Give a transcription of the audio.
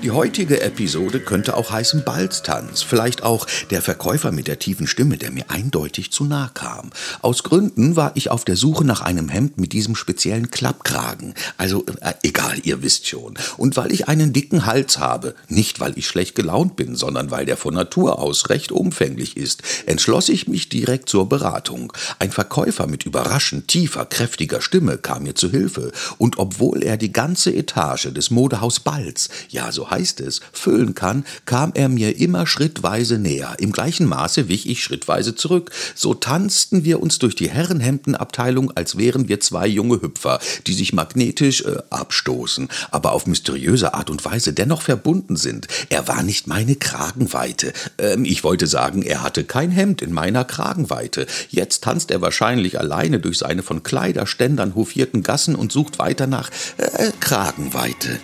Die heutige Episode könnte auch heißen Balztanz, vielleicht auch der Verkäufer mit der tiefen Stimme, der mir eindeutig zu nah kam. Aus Gründen war ich auf der Suche nach einem Hemd mit diesem speziellen Klappkragen. Also äh, egal, ihr wisst schon. Und weil ich einen dicken Hals habe, nicht weil ich schlecht gelaunt bin, sondern weil der von Natur aus recht umfänglich ist, entschloss ich mich direkt zur Beratung. Ein Verkäufer mit überraschend tiefer, kräftiger Stimme kam mir zu Hilfe, und obwohl er die ganze Etage des Modehaus Balz, ja heißt es, füllen kann, kam er mir immer schrittweise näher. Im gleichen Maße wich ich schrittweise zurück. So tanzten wir uns durch die Herrenhemdenabteilung, als wären wir zwei junge Hüpfer, die sich magnetisch äh, abstoßen, aber auf mysteriöse Art und Weise dennoch verbunden sind. Er war nicht meine Kragenweite. Ähm, ich wollte sagen, er hatte kein Hemd in meiner Kragenweite. Jetzt tanzt er wahrscheinlich alleine durch seine von Kleiderständern hofierten Gassen und sucht weiter nach äh, Kragenweite.